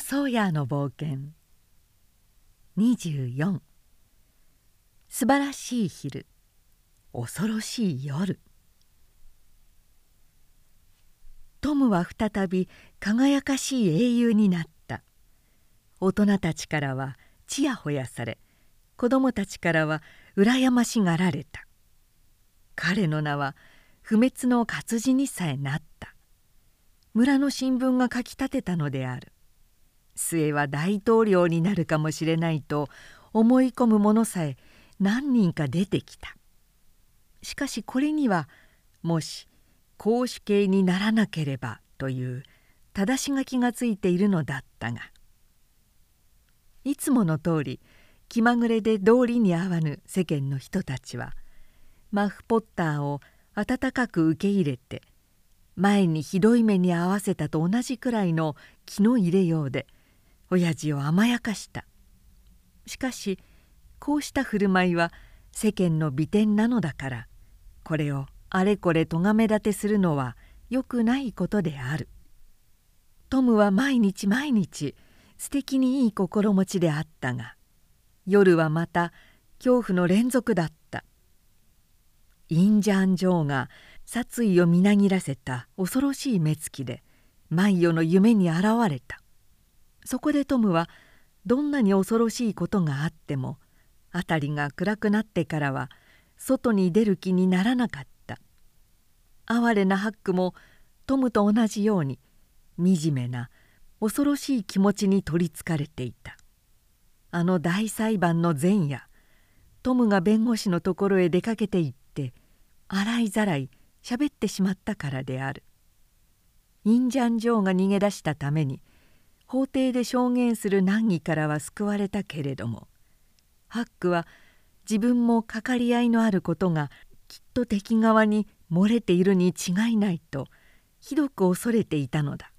ソーヤーの冒険。24素晴らしい昼。恐ろしい夜。トムは再び輝かしい英雄になった。大人たちからはちやほやされ子供たちからは羨ましがられた。彼の名は不滅の活字にさえなった。村の新聞が書き立てたのである。末は大統領になるかもしれないと思い込む者さえ何人か出てきた。しかしこれにはもし公主刑にならなければという正し書きがついているのだったがいつもの通り気まぐれで道理に合わぬ世間の人たちはマフポッターを温かく受け入れて前にひどい目に遭わせたと同じくらいの気の入れようで親父を甘やかした。しかしこうした振る舞いは世間の美点なのだからこれをあれこれ咎め立てするのはよくないことである。トムは毎日毎日素敵にいい心持ちであったが夜はまた恐怖の連続だった。インジャン・ジョーが殺意をみなぎらせた恐ろしい目つきで毎夜の夢に現れた。そこでトムはどんなに恐ろしいことがあっても辺りが暗くなってからは外に出る気にならなかった。哀れなハックもトムと同じように惨めな恐ろしい気持ちに取りつかれていた。あの大裁判の前夜トムが弁護士のところへ出かけて行って洗いざらいしゃべってしまったからである。インジャン・ジョーが逃げ出したために法廷で証言する難儀からは救われたけれどもハックは自分もかかり合いのあることがきっと敵側に漏れているに違いないとひどく恐れていたのだ。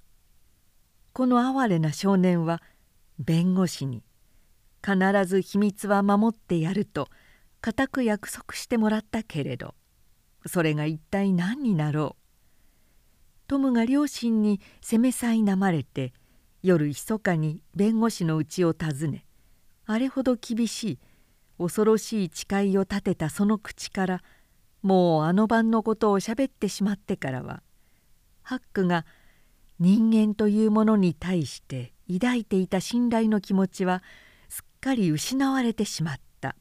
この哀れな少年は弁護士に必ず秘密は守ってやると固く約束してもらったけれどそれが一体何になろう。トムが両親に責めさいなまれて夜密かに弁護士の家を訪ねあれほど厳しい恐ろしい誓いを立てたその口からもうあの晩のことをしゃべってしまってからはハックが人間というものに対して抱いていた信頼の気持ちはすっかり失われてしまった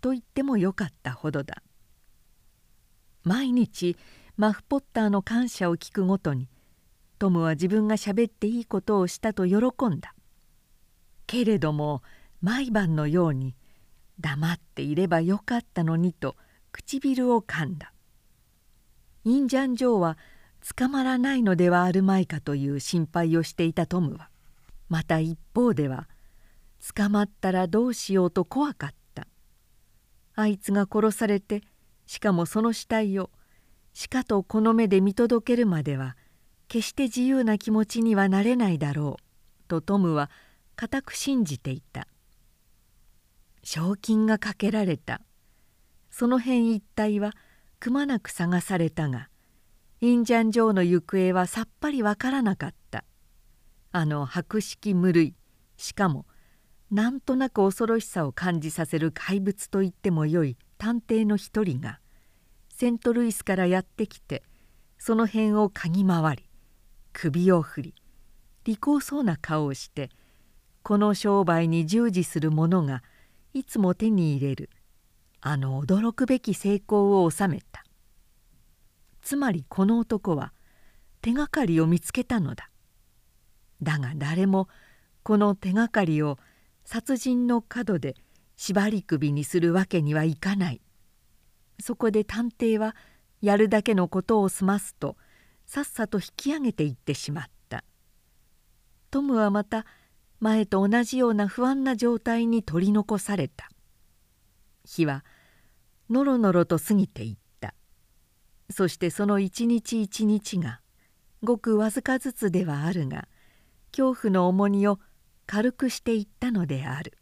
と言ってもよかったほどだ。毎日マフポッターの感謝を聞くごとにトムは自分がしゃべっていいことをしたと喜んだ。けれども毎晩のように黙っていればよかったのにと唇を噛んだ。インジャン・ジョーは捕まらないのではあるまいかという心配をしていたトムはまた一方では捕まったらどうしようと怖かった。あいつが殺されてしかもその死体をしかとこの目で見届けるまでは決して自由な気持ちにはなれないだろうとトムは固く信じていた。賞金がかけられた。その辺一帯はくまなく探されたがインジャン城の行方はさっぱりわからなかった。あの博識無類しかもなんとなく恐ろしさを感じさせる怪物と言ってもよい探偵の一人がセントルイスからやってきてその辺を嗅ぎ回り首を振り利口そうな顔をしてこの商売に従事する者がいつも手に入れるあの驚くべき成功を収めた。つまりこの男は手がかりを見つけたのだ。だが誰もこの手がかりを殺人の角で縛り首にするわけにはいかない。そこで探偵はやるだけのことを済ますとさっさと引き上げていってしまった。トムはまた前と同じような不安な状態に取り残された。日はのろのろと過ぎていった。そしてその一日一日がごくわずかずつではあるが恐怖の重荷を軽くしていったのである。